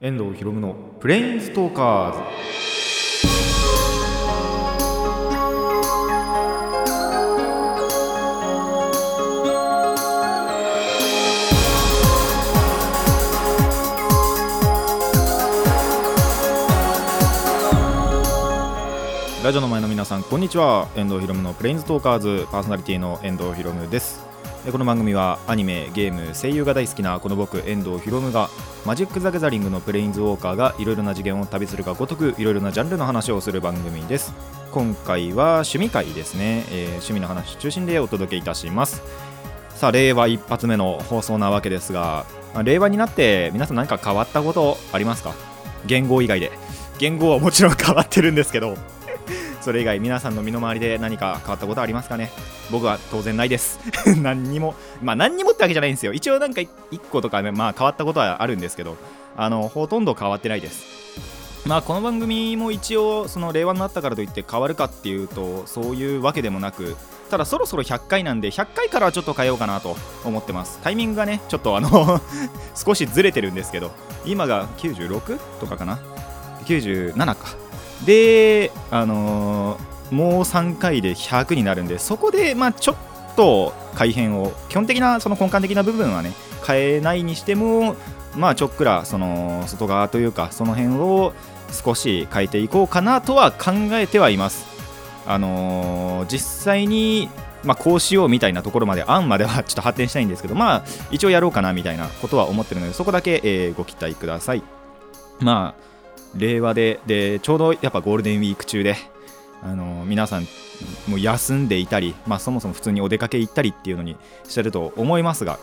遠藤博夢のプレインストーカーズ。ラジオの前の皆さんこんにちは。遠藤博夢のプレインストーカーズ。パーソナリティの遠藤博夢です。この番組はアニメゲーム声優が大好きなこの僕遠藤博夢がマジック・ザ・ギャザリングのプレインズウォーカーがいろいろな次元を旅するがごとくいろいろなジャンルの話をする番組です。今回は趣味会ですね、えー趣味の話中心でお届けいたします。さあ令和一発目の放送なわけですがま令和になって皆さん何か変わったことありますか？言語以外で。言語はもちろん変わってるんですけど。それ以外皆さんの身の回りで何か変わったことありますかね？僕は当然ないです。何にもまあ何にもってわけじゃないんですよ。一応なんか1個とかねまあ変わったことはあるんですけどあのほとんど変わってないです。まあこの番組も一応その令和になったからといって変わるかっていうとそういうわけでもなくただそろそろ100回なんで100回からはちょっと変えようかなと思ってます。タイミングがねちょっとあの 少しずれてるんですけど今が96とかかな？97か。であのーもう3回で100になるんでそこでまあちょっと改変を基本的なその根幹的な部分はね変えないにしてもまあちょっくらその外側というかその辺を少し変えていこうかなとは考えてはいます。あのー実際にまあ、こうしようみたいなところまで案までは ちょっと発展したいんですけどまあ一応やろうかなみたいなことは思ってるのでそこだけ、えーご期待ください。まあ令和ででちょうどやっぱゴールデンウィーク中であの皆さんもう休んでいたり、まあ、そもそも普通にお出かけ行ったりっていうのにしてると思いますが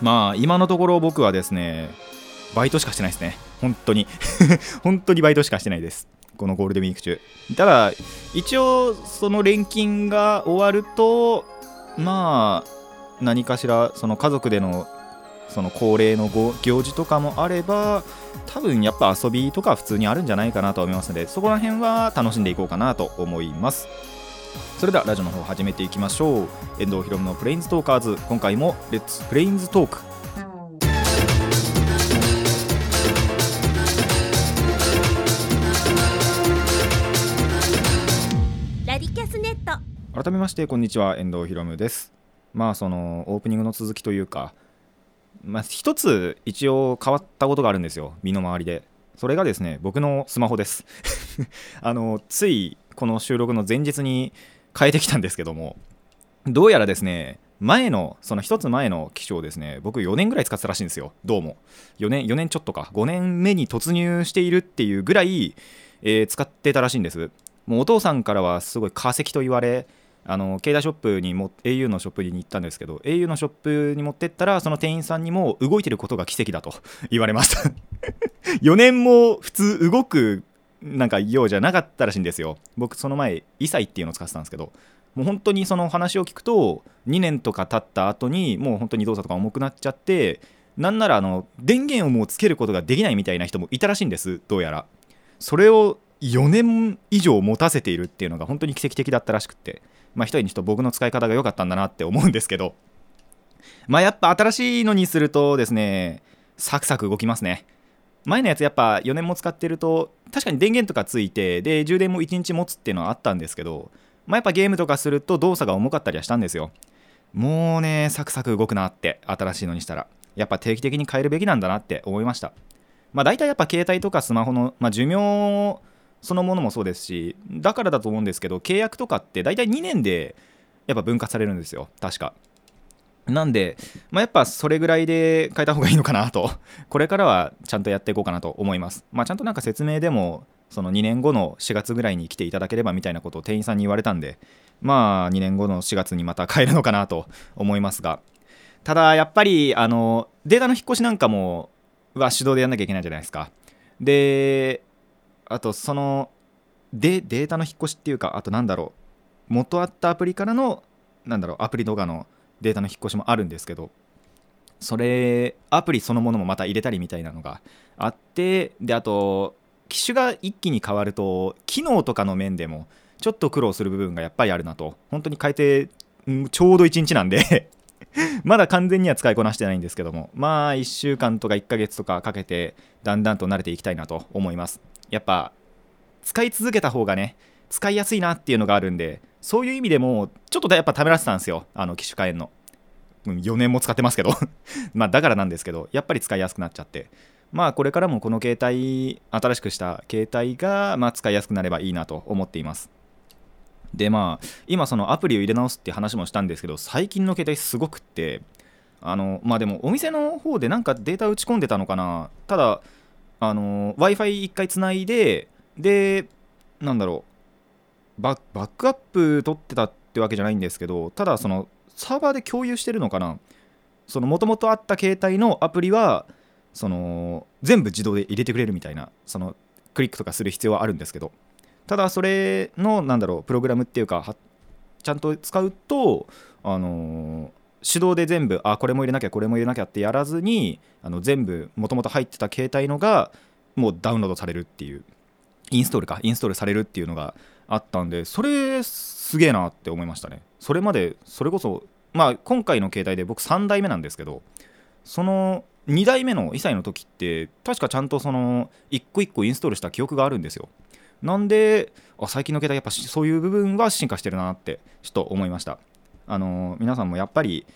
まあ今のところ僕はですねバイトしかしてないですね。本当に。本当にバイトしかしてないです。このゴールデンウィーク中。ただ一応その連勤が終わるとまあ何かしらその家族でのその恒例のご行事とかもあれば多分やっぱ遊びとか普通にあるんじゃないかなと思いますのでそこら辺は楽しんでいこうかなと思います。それではラジオの方始めていきましょう。遠藤ひろむのプレインズトーカーズ。今回も Let's Planes Talk ラディキャスネット。改めましてこんにちは。遠藤ひろむです。まあそのオープニングの続きというかまあ一つ一応変わったことがあるんですよ身の回りで。それがですね僕のスマホです。あのついこの収録の前日に変えてきたんですけどもどうやらですね前のその一つ前の機種をですね僕4年ぐらい使ってたらしいんですよどうも。4年4年ちょっとか。5年目に突入しているっていうぐらい、えー使ってたらしいんです。もうお父さんからはすごい化石と言われあの携帯ショップにも au のショップに行ったんですけど au のショップに持ってったらその店員さんにも動いてることが奇跡だと 言われました。4年も普通動くなんかようじゃなかったらしいんですよ。僕その前イサイっていうのを使ってたんですけどもう本当にその話を聞くと2年とか経った後にもう本当に動作とか重くなっちゃってなんならあの電源をもうつけることができないみたいな人もいたらしいんですどうやら。それを4年以上持たせているっていうのが本当に奇跡的だったらしくて。まあ一重にちょっと僕の使い方が良かったんだなって思うんですけど。まあやっぱ新しいのにするとですねサクサク動きますね。前のやつやっぱ4年も使ってると確かに電源とかついてで充電も1日持つっていうのはあったんですけどまあやっぱゲームとかすると動作が重かったりはしたんですよ。もうねサクサク動くなって新しいのにしたら。やっぱ定期的に変えるべきなんだなって思いました。まあ大体やっぱ携帯とかスマホの、まあ、寿命そのものもそうですしだからだと思うんですけど契約とかって大体2年でやっぱ分割されるんですよ。確か。なんで、まあ、やっぱそれぐらいで変えた方がいいのかなと。これからはちゃんとやっていこうかなと思います。まあちゃんとなんか説明でもその2年後の4月ぐらいに来ていただければみたいなことを店員さんに言われたんでまあ2年後の4月にまた変えるのかなと思いますが。ただやっぱりあのデータの引っ越しなんかもは手動でやんなきゃいけないじゃないですか。であとそのでデータの引っ越しっていうかあとなんだろう元あったアプリからのなんだろうアプリとかのデータの引っ越しもあるんですけどそれアプリそのものもまた入れたりみたいなのがあってであと機種が一気に変わると機能とかの面でもちょっと苦労する部分がやっぱりあるなと。本当に変えてちょうど1日なんで まだ完全には使いこなしてないんですけどもまあ1週間とか1ヶ月とかかけてだんだんと慣れていきたいなと思います。やっぱ使い続けた方がね使いやすいなっていうのがあるんでそういう意味でもちょっとやっぱためらってたんですよ。あの機種変えんの4年も使ってますけど。まあだからなんですけどやっぱり使いやすくなっちゃって。まあこれからもこの携帯新しくした携帯がまあ使いやすくなればいいなと思っています。でまあ今そのアプリを入れ直すって話もしたんですけど最近の携帯すごくってあのまあでもお店の方でなんかデータ打ち込んでたのかな。ただあの w i f i 1回つないででなんだろう。バックアップ取ってたってわけじゃないんですけどただそのサーバーで共有してるのかな。そのもともとあった携帯のアプリはその全部自動で入れてくれるみたいなそのクリックとかする必要はあるんですけど。ただそれのなんだろうプログラムっていうかちゃんと使うとあの手動で全部あこれも入れなきゃこれも入れなきゃってやらずにあの全部もともと入ってた携帯のがもうダウンロードされるっていうインストールかインストールされるっていうのがあったんでそれすげえなって思いましたね。それまでそれこそまあ今回の携帯で僕3代目なんですけどその2代目の2歳の時って確かちゃんとその1個1個インストールした記憶があるんですよ。なんであ最近の携帯やっぱそういう部分は進化してるなってちょっと思いました。あの皆さんもやっぱり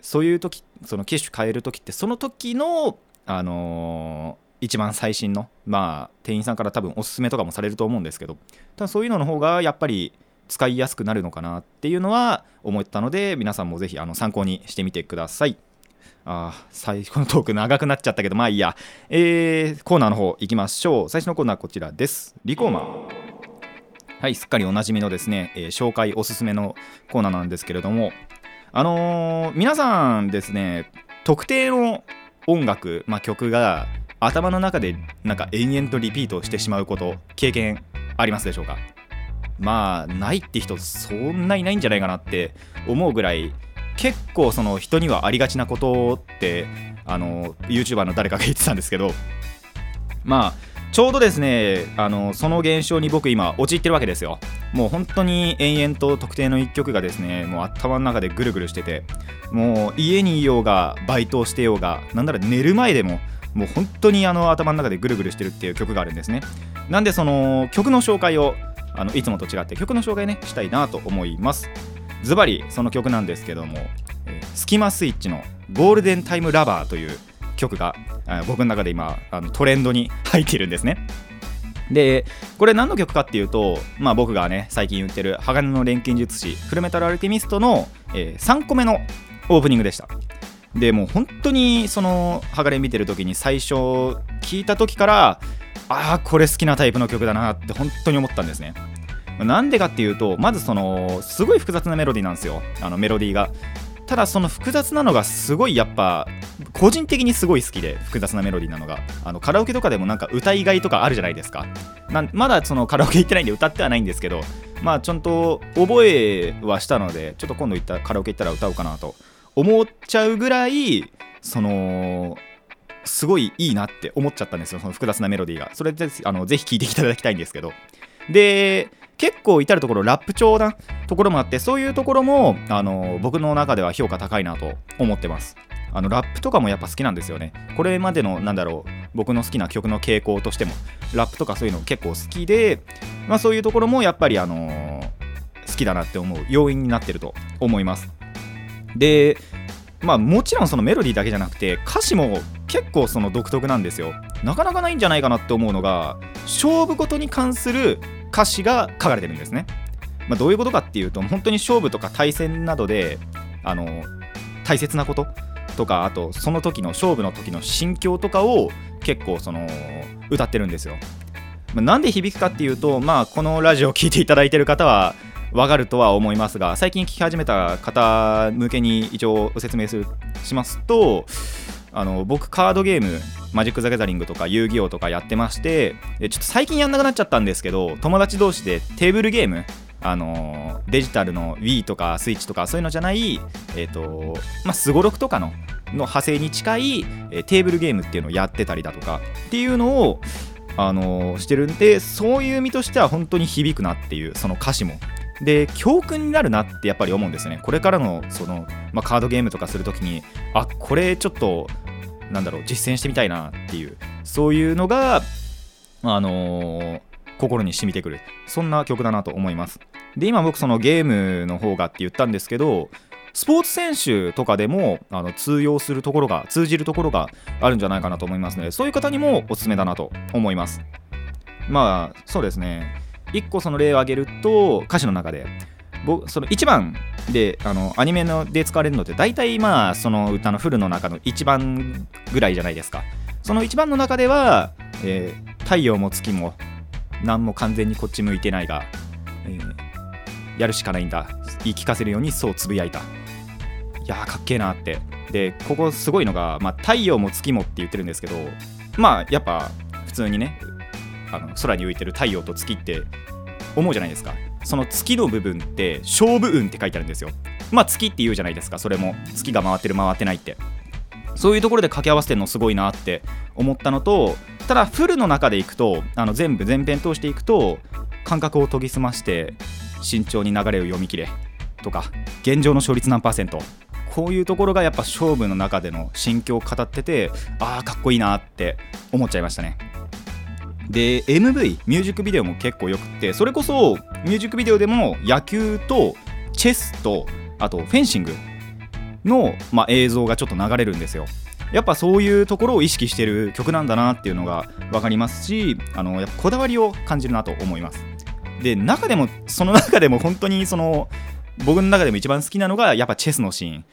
そういう時その機種変える時ってその時のあの、一番最新のまあ店員さんから多分おすすめとかもされると思うんですけどただそういうのの方がやっぱり使いやすくなるのかなっていうのは思ったので皆さんもぜひあの参考にしてみてください。あ最初のトーク長くなっちゃったけどまあいいや、えー、コーナーの方行きましょう。最初のコーナーこちらです。リコーマンはいすっかりおなじみのですね、えー、紹介おすすめのコーナーなんですけれどもあのー、皆さんですね特定の音楽、まあ、曲が頭の中でなんか延々とリピートしてしまうこと経験ありますでしょうか？まあないって人そんないないんじゃないかなって思うぐらい結構その人にはありがちなことってあの YouTuber の誰かが言ってたんですけどまあちょうどですねあのその現象に僕今陥ってるわけですよ。もう本当に延々と特定の1曲がですねもう頭の中でぐるぐるしててもう家にいようがバイトをしてようがなんなら寝る前でももう本当にあの頭の中でぐるぐるしてるっていう曲があるんですね。なんでその曲の紹介をあのいつもと違って曲の紹介ねしたいなと思います。ズバリその曲なんですけども、えー、スキマスイッチの「ゴールデンタイムラバー」という曲が僕の中で今あのトレンドに入っているんですね。でこれ何の曲かっていうと、まあ、僕がね最近言ってる鋼の錬金術師フルメタルアルテミストの、えー、3個目のオープニングでした。でもう本当にその鋼見てる時に最初聞いた時からああこれ好きなタイプの曲だなって本当に思ったんですね。なんでかっていうとまずそのすごい複雑なメロディーなんですよ。あのメロディーが。ただその複雑なのがすごいやっぱ個人的にすごい好きで複雑なメロディーなのが。あのカラオケとかでもなんか歌いがいとかあるじゃないですか。なまだそのカラオケ行ってないんで歌ってはないんですけどまあちゃんと覚えはしたのでちょっと今度行ったカラオケ行ったら歌おうかなと。思っちゃうぐらいそのすごいいいなって思っちゃったんですよその複雑なメロディーが。それであのぜひ聴いていただきたいんですけど。で結構至る所ラップ調なところもあってそういうところもあの僕の中では評価高いなと思ってます。あのラップとかもやっぱ好きなんですよね。これまでのなんだろう僕の好きな曲の傾向としてもラップとかそういうの結構好きで、まあ、そういうところもやっぱりあのー、好きだなって思う要因になってると思います。でまあもちろんそのメロディーだけじゃなくて歌詞も結構その独特なんですよ。なかなかないんじゃないかなって思うのが勝負事に関する歌詞が書かれてるんですね。まあ、どういうことかっていうと本当に勝負とか対戦などであの大切なこととかあとその時の勝負の時の心境とかを結構その歌ってるんですよ。まあ、なんで響くかっていうとまあこのラジオを聴いていただいてる方はわかるとは思いますが最近聴き始めた方向けに一応説明するしますとあの僕カードゲームマジック・ザ・ギャザリングとか遊戯王とかやってましてちょっと最近やんなくなっちゃったんですけど友達同士でテーブルゲームあのデジタルの Wii とか Switch とかそういうのじゃない、すごろくとかのの派生に近い、え、テーブルゲームっていうのをやってたりだとかっていうのをあのしてるんでそういう意味としては本当に響くなっていうその歌詞も。で教訓になるなってやっぱり思うんですね。これからのその、まあ、カードゲームとかするときにあこれちょっとなんだろう実践してみたいなっていうそういうのがあのー心に染みてくる。そんな曲だなと思います。で今僕そのゲームの方がって言ったんですけどスポーツ選手とかでもあの通用するところが通じるところがあるんじゃないかなと思いますのでそういう方にもおすすめだなと思います。まあそうですね。1個その例を挙げると歌詞の中で僕その1番であのアニメので使われるのって大体まあその歌のフルの中の1番ぐらいじゃないですか。その1番の中では、えー太陽も月も何も完全にこっち向いてないが、えーやるしかないんだ。言い聞かせるようにそうつぶやいた。いやーかっけえなって。でここすごいのが、まあ、太陽も月もって言ってるんですけどまあやっぱ普通にねあの空に浮いてる太陽と月って思うじゃないですか。その月の部分って勝負運って書いてあるんですよ。まあ月って言うじゃないですかそれも。月が回ってる回ってないって。そういうところで掛け合わせてるのすごいなって思ったのとただフルの中でいくとあの全部全編通していくと感覚を研ぎ澄まして慎重に流れを読み切れ。とか現状の勝率何パーセント。こういうところがやっぱ勝負の中での心境を語っててああかっこいいなって思っちゃいましたね。で MV ミュージックビデオも結構よくってそれこそミュージックビデオでも野球とチェスとあとフェンシングの、まあ、映像がちょっと流れるんですよ。やっぱそういうところを意識してる曲なんだなっていうのが分かりますしあのやっぱこだわりを感じるなと思います。で中でもその中でも本当にその僕の中でも一番好きなのがやっぱチェスのシーン。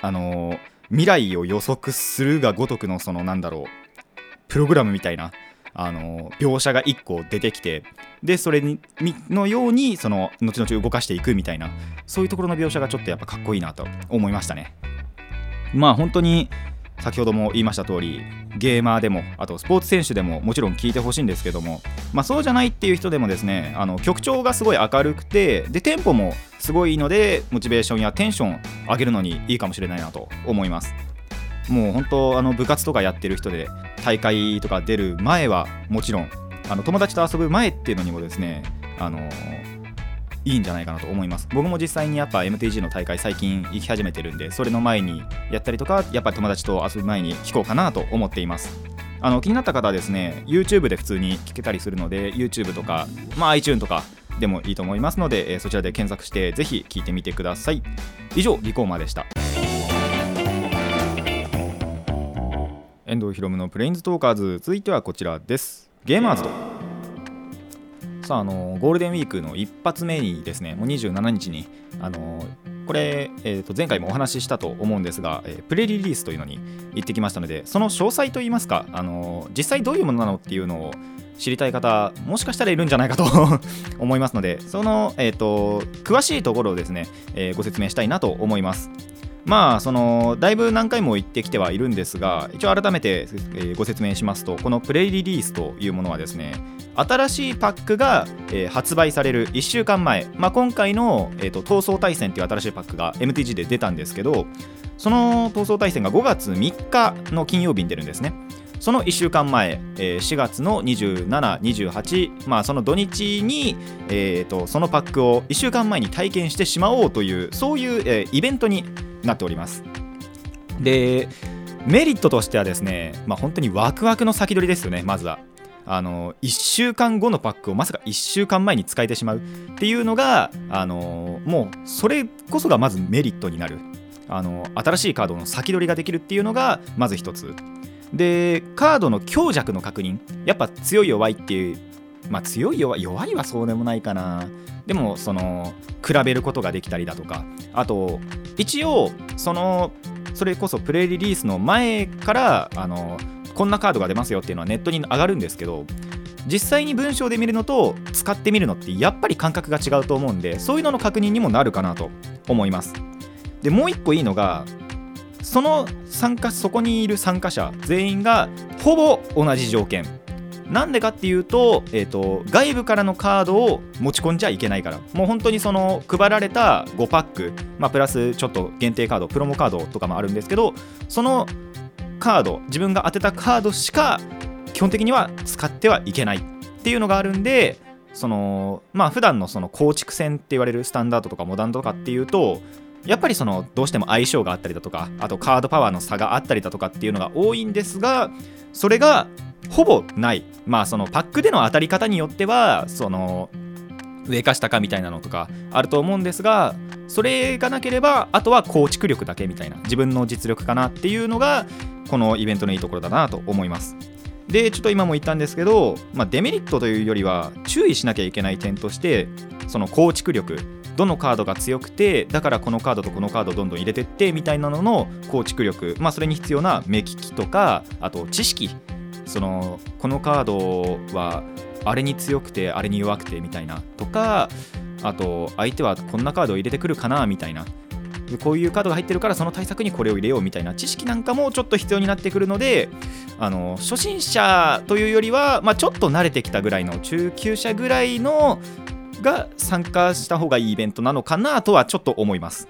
あの未来を予測するがごとくのそのなんだろうプログラムみたいなあの描写が1個出てきてでそれにのようにその後々動かしていくみたいなそういうところの描写がちょっとやっぱかっこいいなと思いましたね。まあ本当に先ほども言いました通りゲーマーでもあとスポーツ選手でももちろん聴いてほしいんですけども、まあ、そうじゃないっていう人でもですねあの曲調がすごい明るくてでテンポもすごいいいのでモチベーションやテンション上げるのにいいかもしれないなと思います。もう本当あの部活とかやってる人で大会とか出る前はもちろんあの友達と遊ぶ前っていうのにもですねあのいいんじゃないかなと思います。僕も実際にやっぱ MTG の大会最近行き始めてるんでそれの前にやったりとかやっぱり友達と遊ぶ前に聞こうかなと思っています。あの気になった方はですね YouTube で普通に聞けたりするので YouTube とか、まあ、iTune とかでもいいと思いますので、えーそちらで検索してぜひ聞いてみてください。以上リコーマでした。遠藤ひろむのプレインズトーカーズ続いてはこちらです。ゲーマーズと。さああのゴールデンウィークの一発目にですねもう27日にあのこれ、えー、と前回もお話ししたと思うんですが、えープレリリースというのに行ってきましたのでその詳細といいますかあの実際どういうものなのっていうのを知りたい方もしかしたらいるんじゃないかと 思いますのでその、えー、と詳しいところをですね、えーご説明したいなと思います。まあそのだいぶ何回も言ってきてはいるんですが一応改めて、ご説明しますとこのプレイリリースというものはですね新しいパックが、発売される1週間前、まあ、今回の、えーと闘争対戦という新しいパックが MTG で出たんですけどその闘争対戦が5月3日の金曜日に出るんですね。その1週間前、え4月の27、28、まあ、その土日に、えーとそのパックを1週間前に体験してしまおうというそういう、えイベントになっております。でメリットとしてはですね、まあ、本当にワクワクの先取りですよねまずは。あの1週間後のパックをまさか1週間前に使えてしまうっていうのがあのもうそれこそがまずメリットになる。あの新しいカードの先取りができるっていうのがまず一つ。でカードの強弱の確認やっぱ強い弱いっていうまあ強い弱い弱いはそうでもないかな。でもその比べることができたりだとか。あと一応そのそれこそプレイリリースの前からあのこんなカードが出ますよっていうのはネットに上がるんですけど実際に文章で見るのと使ってみるのってやっぱり感覚が違うと思うんでそういうのの確認にもなるかなと思います。でもう一個いいのがその参加そこにいる参加者全員がほぼ同じ条件。なんでかっていうと,、えー、と外部からのカードを持ち込んじゃいけないから。もう本当にその配られた5パック、まあ、プラスちょっと限定カードプロモカードとかもあるんですけどそのカード自分が当てたカードしか基本的には使ってはいけないっていうのがあるんでそのまあ普段のその構築戦って言われるスタンダードとかモダンとかっていうとやっぱりそのどうしても相性があったりだとかあとカードパワーの差があったりだとかっていうのが多いんですがそれがほぼない。まあそのパックでの当たり方によってはその上か下かみたいなのとかあると思うんですがそれがなければあとは構築力だけみたいな自分の実力かなっていうのがこのイベントのいいところだなと思います。でちょっと今も言ったんですけど、まあ、デメリットというよりは注意しなきゃいけない点としてその構築力どのカードが強くてだからこのカードとこのカードどんどん入れてってみたいなのの構築力、まあ、それに必要な目利きとかあと知識そのこのカードはあれに強くてあれに弱くてみたいなとかあと相手はこんなカードを入れてくるかなみたいな。こういうカードが入ってるからその対策にこれを入れようみたいな。知識なんかもちょっと必要になってくるのであの初心者というよりは、まあ、ちょっと慣れてきたぐらいの中級者ぐらいのが参加した方がいいイベントなのかなとはちょっと思います。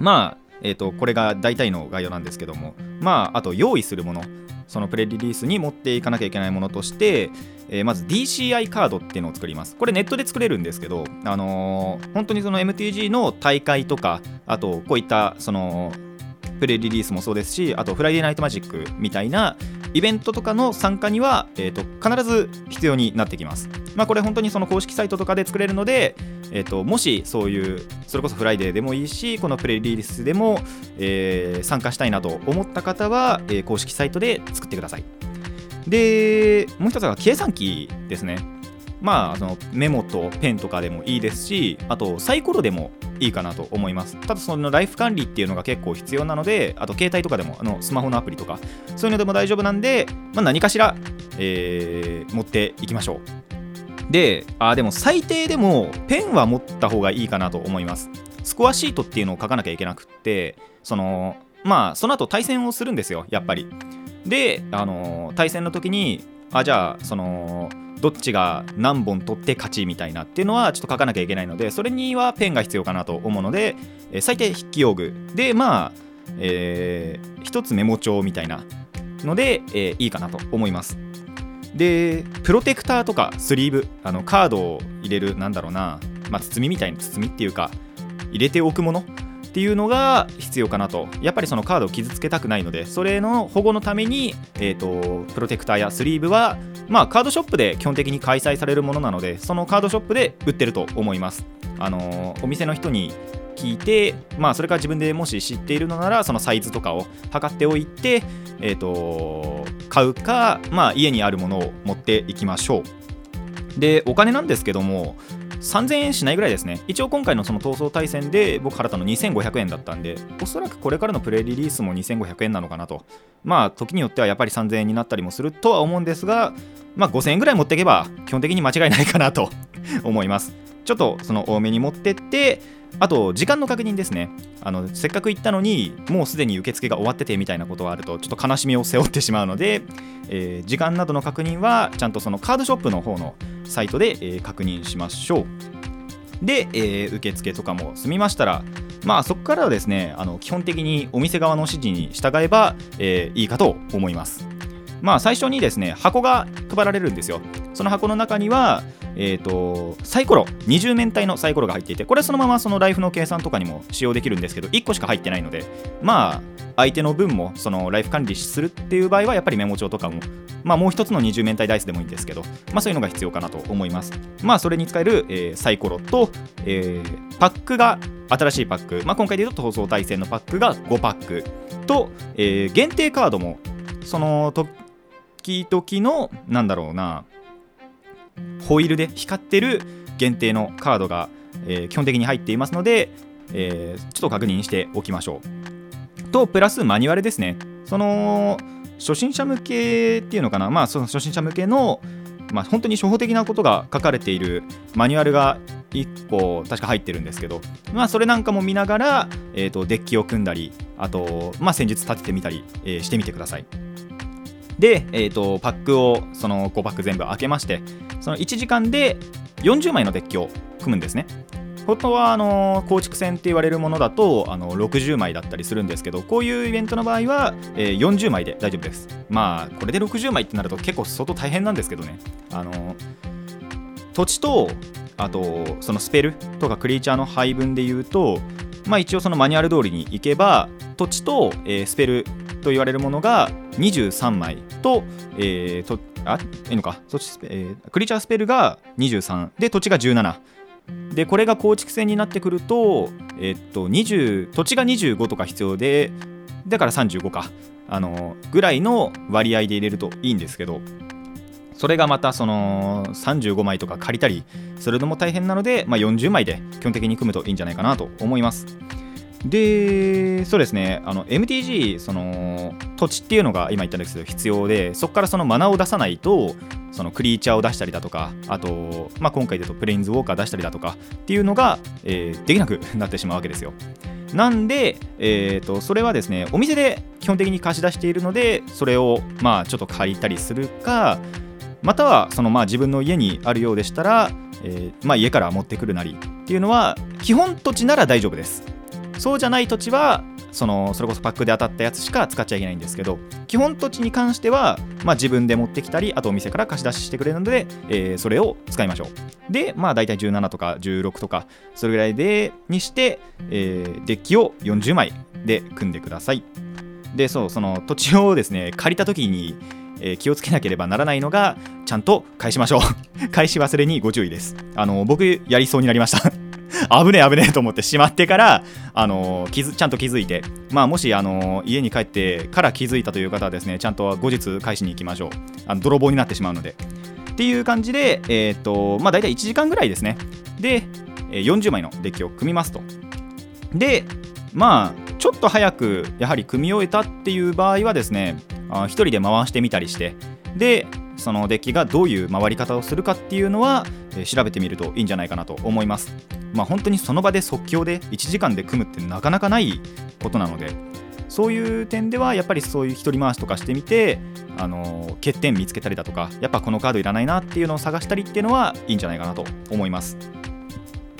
まあえーと、これが大体の概要なんですけども。まああと用意するもの。そのプレリリースに持っていかなきゃいけないものとして、えー、まず DCI カードっていうのを作ります。これネットで作れるんですけど、あのー、本当にその MTG の大会とか、あとこういったそのプレリリースもそうですし、あと Friday Night Magic みたいなイベントとかの参加には、えーと、必ず必要になってきます。まあ、これ本当にその公式サイトとかで作れるので、えーと、もしそういうそれこそ Friday でもいいしこのプレリリースでも、えー、参加したいなと思った方は、えー、公式サイトで作ってください。でもう一つが計算機ですね。まあ、そのメモとペンとかでもいいですしあとサイコロでもいいかなと思います。ただそのライフ管理っていうのが結構必要なのであと携帯とかでもあのスマホのアプリとかそういうのでも大丈夫なんで、まあ、何かしら、えー、持っていきましょう。であでも最低でもペンは持った方がいいかなと思います。スコアシートっていうのを書かなきゃいけなくってそのまあその後対戦をするんですよやっぱり。であの対戦の時にあじゃあそのどっちが何本取って勝ちみたいなっていうのはちょっと書かなきゃいけないのでそれにはペンが必要かなと思うので、え最低筆記用具。でまあ、えー、一つメモ帳みたいなので、えー、いいかなと思います。でプロテクターとかスリーブあのカードを入れるなんだろうな、まあ、包みみたいな包みっていうか入れておくものっていうのが必要かなと。やっぱりそのカードを傷つけたくないのでそれの保護のために、えーと、プロテクターやスリーブはまあカードショップで基本的に開催されるものなのでそのカードショップで売ってると思います。あのー、お店の人に聞いて、まあ、それから自分でもし知っているのならそのサイズとかを測っておいて、えーと、買うか、まあ、家にあるものを持っていきましょう。でお金なんですけども3000円しないぐらいですね。一応今回のその闘争対戦で僕払ったの2500円だったんで、おそらくこれからのプレイリリースも2500円なのかなと。まあ時によってはやっぱり3000円になったりもするとは思うんですが、まあ5000円ぐらい持っていけば基本的に間違いないかなと思います。ちょっとその多めに持ってって、あと時間の確認ですね。あのせっかく行ったのにもうすでに受付が終わっててみたいなことがあるとちょっと悲しみを背負ってしまうので、えー、時間などの確認はちゃんとそのカードショップの方のサイトで、えー、確認しましょう。で、えー、受付とかも済みましたらまあそこからはですねあの基本的にお店側の指示に従えば、えいいかと思います。まあ最初にですね箱が配られるんですよ。その箱の中にはえーと、サイコロ20面体のサイコロが入っていてこれそのままそのライフの計算とかにも使用できるんですけど1個しか入ってないのでまあ相手の分もそのライフ管理するっていう場合はやっぱりメモ帳とかもまあもう一つの20面体ダイスでもいいんですけどまあそういうのが必要かなと思います。まあそれに使える、えー、サイコロと、えー、パックが新しいパック、まあ、今回で言うと灯争大戦のパックが5パックと、えー、限定カードもその時々のなんだろうなホイールで光ってる限定のカードが、えー、基本的に入っていますので、えー、ちょっと確認しておきましょう。と、プラスマニュアルですね。その初心者向けっていうのかな、まあ、その初心者向けの、まあ、本当に初歩的なことが書かれているマニュアルが1個確か入ってるんですけど、まあ、それなんかも見ながら、えーと、デッキを組んだりあと、まあ、戦術立ててみたり、えー、してみてください。で、えーと、パックをその5パック全部開けましてその1時間で40枚のデッキを組むんですね。本当はあの構築戦って言われるものだとあの60枚だったりするんですけどこういうイベントの場合は、えー、40枚で大丈夫です。まあこれで60枚ってなると結構相当大変なんですけどね。あの土地とあとそのスペルとかクリーチャーの配分で言うと、まあ、一応そのマニュアル通りにいけば土地と、えースペルと言われるものが23枚と,、えーとあいいのか土地、えークリーチャースペルが23で土地が17でこれが構築戦になってくると,、えっと20土地が25とか必要でだから35かあのぐらいの割合で入れるといいんですけどそれがまたその35枚とか借りたりするのも大変なので、まあ、40枚で基本的に組むといいんじゃないかなと思います。で、そうですね、あの MTG、その土地っていうのが今言ったんですけど必要で、そこからそのマナを出さないと、そのクリーチャーを出したりだとか、あと、まあ、今回で言うとプレインズウォーカー出したりだとかっていうのが、えーできなくなってしまうわけですよ。なんで、えー、とそれはですね、お店で基本的に貸し出しているので、それをまあちょっと借りたりするか、またはそのまあ自分の家にあるようでしたら、えーまあ、家から持ってくるなりっていうのは基本土地なら大丈夫ですそうじゃない土地はそのそれこそパックで当たったやつしか使っちゃいけないんですけど基本土地に関しては、まあ、自分で持ってきたりあとお店から貸し出ししてくれるので、えーそれを使いましょう。でまあ大体17とか16とかそれぐらいでにして、えーデッキを40枚で組んでください。でそうその土地をですね借りた時に、え気をつけなければならないのがちゃんと返しましょう。返し忘れにご注意です。あの僕やりそうになりました。危ねえ危ねえと思ってしまってから、あの気づちゃんと気づいて、まあ、もし、あの家に帰ってから気づいたという方はですねちゃんと後日返しに行きましょう。あの泥棒になってしまうので。っていう感じで、えーとまあ、大体1時間ぐらいですね。で、40枚のデッキを組みますと。でまあちょっと早くやはり組み終えたっていう場合はですねあ一人で回してみたりして。でそのデッキがどういう回り方をするかっていうのは、え調べてみるといいんじゃないかなと思います。まあ本当にその場で即興で1時間で組むってなかなかないことなのでそういう点ではやっぱりそういう一人回しとかしてみてあの欠点見つけたりだとかやっぱこのカードいらないなっていうのを探したりっていうのはいいんじゃないかなと思います。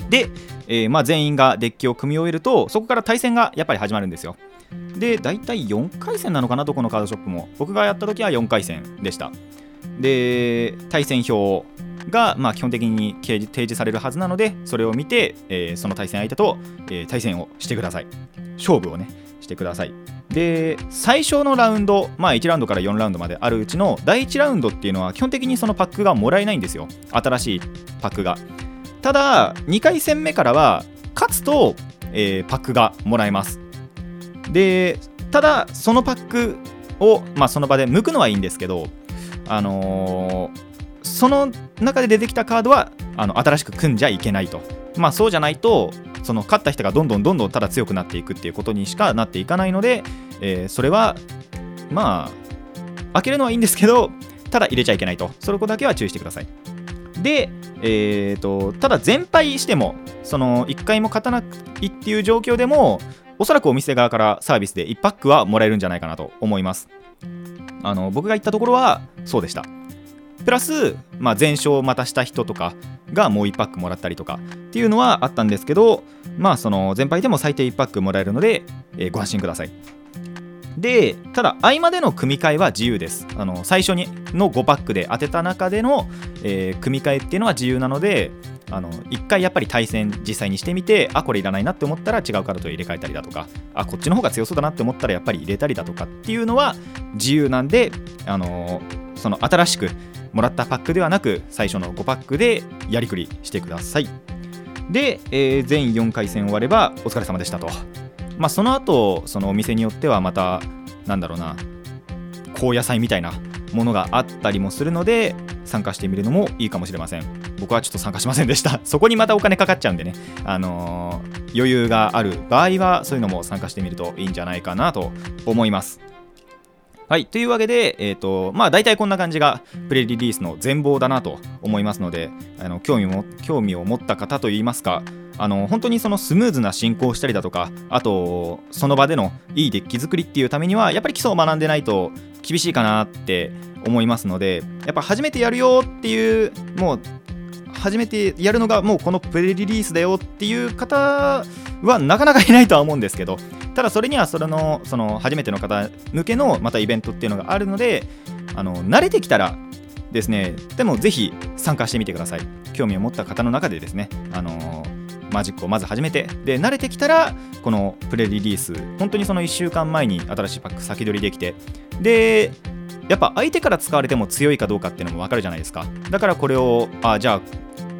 で、えーまあ、全員がデッキを組み終えるとそこから対戦がやっぱり始まるんですよ。で大体4回戦なのかなどこのカードショップも。僕がやった時は4回戦でした。で対戦表が、まあ、基本的に掲示提示されるはずなのでそれを見て、えーその対戦相手と、えー対戦をしてください。勝負をねしてください。で最初のラウンド、まあ、1ラウンドから4ラウンドまであるうちの第1ラウンドっていうのは基本的にそのパックがもらえないんですよ。新しいパックが。ただ2回戦目からは勝つと、えーパックがもらえます。でただそのパックを、まあ、その場で剥くのはいいんですけどあのーその中で出てきたカードはあの新しく組んじゃいけないと。まあそうじゃないとその勝った人がどんどんどんどんただ強くなっていくっていうことにしかなっていかないので、えーそれはまあ開けるのはいいんですけどただ入れちゃいけないと。そこだけは注意してください。で、えー、とただ全敗してもその1回も勝たないっていう状況でもおそらくお店側からサービスで1パックはもらえるんじゃないかなと思います。あの僕が行ったところはそうでした。プラス、まあ、全勝をまたした人とかがもう1パックもらったりとかっていうのはあったんですけどまあその全敗でも最低1パックもらえるので、えーご安心ください。でただ合間での組み替えは自由です。あの最初にの5パックで当てた中での、えー組み替えっていうのは自由なのであの1回やっぱり対戦実際にしてみてあこれいらないなって思ったら違うカードと入れ替えたりだとかあこっちの方が強そうだなって思ったらやっぱり入れたりだとかっていうのは自由なんであのその新しくもらったパックではなく最初の5パックでやりくりしてください。で、えー全4回戦終わればお疲れ様でしたと。まあその後そのお店によってはまたなんだろうな高野菜みたいなものがあったりもするので参加してみるのもいいかもしれません。僕はちょっと参加しませんでした そこにまたお金かかっちゃうんでねあのー余裕がある場合はそういうのも参加してみるといいんじゃないかなと思いますはい。というわけで、えっ、と、まあ、大体こんな感じがプレリリースの全貌だなと思いますので、あの興味も興味を持った方といいますか、あの本当にそのスムーズな進行したりだとか、あと、その場でのいいデッキ作りっていうためには、やっぱり基礎を学んでないと厳しいかなって思いますので、やっぱ初めてやるよっていう、もう、初めてやるのがもうこのプレリリースだよっていう方はなかなかいないとは思うんですけどただそれにはそれのその初めての方向けのまたイベントっていうのがあるのであの慣れてきたらですねでもぜひ参加してみてください。興味を持った方の中でですねあのマジックをまず始めてで慣れてきたらこのプレリリース本当にその1週間前に新しいパック先取りできてでやっぱ相手から使われても強いかどうかっていうのも分かるじゃないですか。だからこれをあじゃあ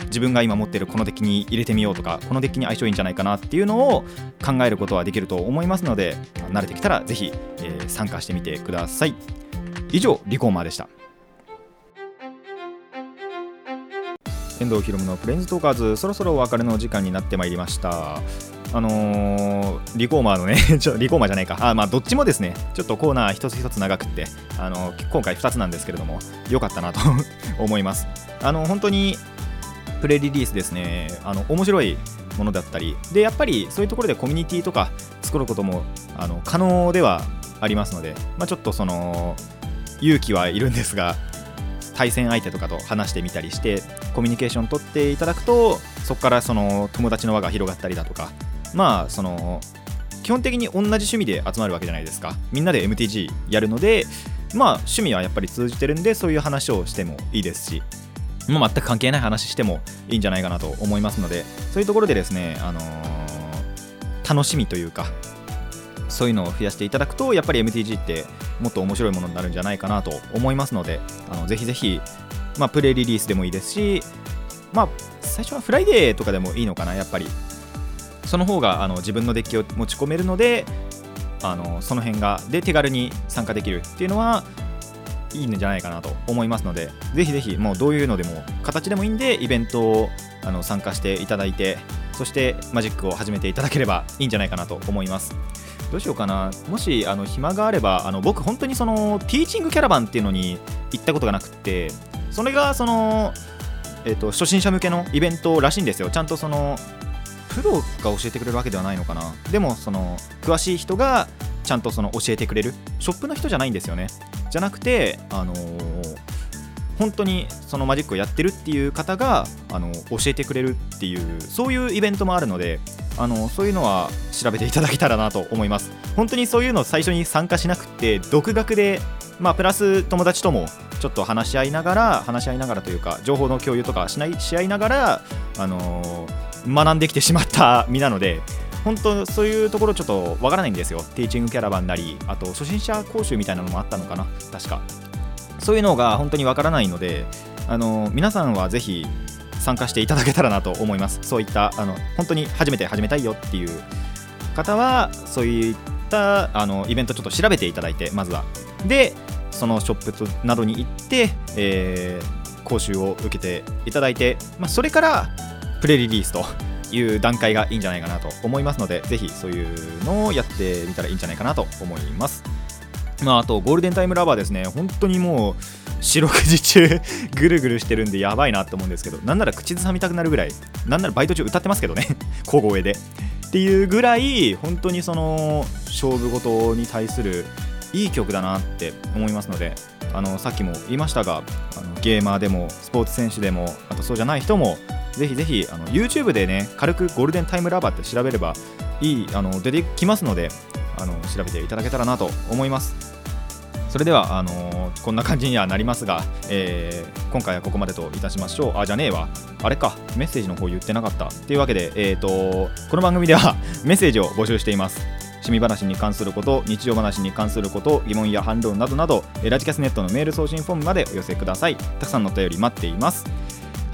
自分が今持ってるこのデッキに入れてみようとかこのデッキに相性いいんじゃないかなっていうのを考えることはできると思いますので慣れてきたらぜひ、えー参加してみてください。以上リコーマーでした。遠藤ひろむのプレインズトーカーズそろそろお別れの時間になってまいりました。あのーリコーマーのね ちょリコーマーじゃないか。あまあどっちもですね。ちょっとコーナー一つ一つ長くってあの今回2つなんですけれども良かったなと 思います。あの本当にプレリリースですね。あの面白いものだったり。でやっぱりそういうところでコミュニティとか作ることもあの可能ではありますので、まあ、ちょっとその勇気はいるんですが対戦相手とかと話してみたりしてコミュニケーション取っていただくとそこからその友達の輪が広がったりだとかまあその基本的に同じ趣味で集まるわけじゃないですか。みんなで MTG やるのでまあ趣味はやっぱり通じてるんでそういう話をしてもいいですしまあ、全く関係ない話してもいいんじゃないかなと思いますのでそういうところでですね、あのー楽しみというかそういうのを増やしていただくとやっぱり MTG ってもっと面白いものになるんじゃないかなと思いますのであのぜひぜひ、まあ、プレリリースでもいいですしまあ最初は Friday とかでもいいのかなやっぱり。その方があの自分のデッキを持ち込めるのであのその辺がで手軽に参加できるっていうのはいいんじゃないかなと思いますのでぜひぜひもうどういうのでも形でもいいんでイベントをあの参加していただいてそしてマジックを始めていただければいいんじゃないかなと思います。どうしようかな。もしあの暇があればあの僕本当にそのティーチングキャラバンっていうのに行ったことがなくってそれがそのえっと初心者向けのイベントらしいんですよ。ちゃんとそのプロが教えてくれるわけではないのかな。でもその詳しい人がちゃんとその教えてくれる。ショップの人じゃないんですよね。じゃなくてあのー本当にそのマジックをやってるっていう方があの教えてくれるっていうそういうイベントもあるのであのそういうのは調べていただけたらなと思います。本当にそういうの最初に参加しなくて独学でまあプラス友達ともちょっと話し合いながら話し合いながらというか情報の共有とかしないし合いながらあのー学んできてしまった身なので本当そういうところちょっとわからないんですよ。ティーチングキャラバンなりあと初心者講習みたいなのもあったのかな。確か。そういうのが本当にわからないのであの皆さんはぜひ参加していただけたらなと思います。そういったあの本当に初めて始めたいよっていう方はそういったあのイベントちょっと調べていただいてまずは。でそのショップなどに行って、えー講習を受けていただいて、まあ、それからプレリリースという段階がいいんじゃないかなと思いますのでぜひそういうのをやってみたらいいんじゃないかなと思います。まあ、あとゴールデンタイムラバーですね、本当にもう四六時中ぐるぐるしてるんでやばいなと思うんですけど、なんなら口ずさみたくなるぐらい、なんならバイト中歌ってますけどね、小声で。っていうぐらい、本当にその勝負事に対するいい曲だなって思いますので、あのさっきも言いましたが、あのゲーマーでもスポーツ選手でも、あとそうじゃない人も、ぜひぜひあの YouTube でね、軽くゴールデンタイムラバーって調べればいいあの出てきますので、あの調べていただけたらなと思います。それではあのこんな感じにはなりますが、えー今回はここまでといたしましょう。あ、じゃねえわ。あれか、メッセージの方言ってなかった。というわけで、えー、とこの番組では メッセージを募集しています。趣味話に関すること、日常話に関すること、疑問や反論などなど、ラジキャスネットのメール送信フォームまでお寄せください。たくさんのお便り待っています。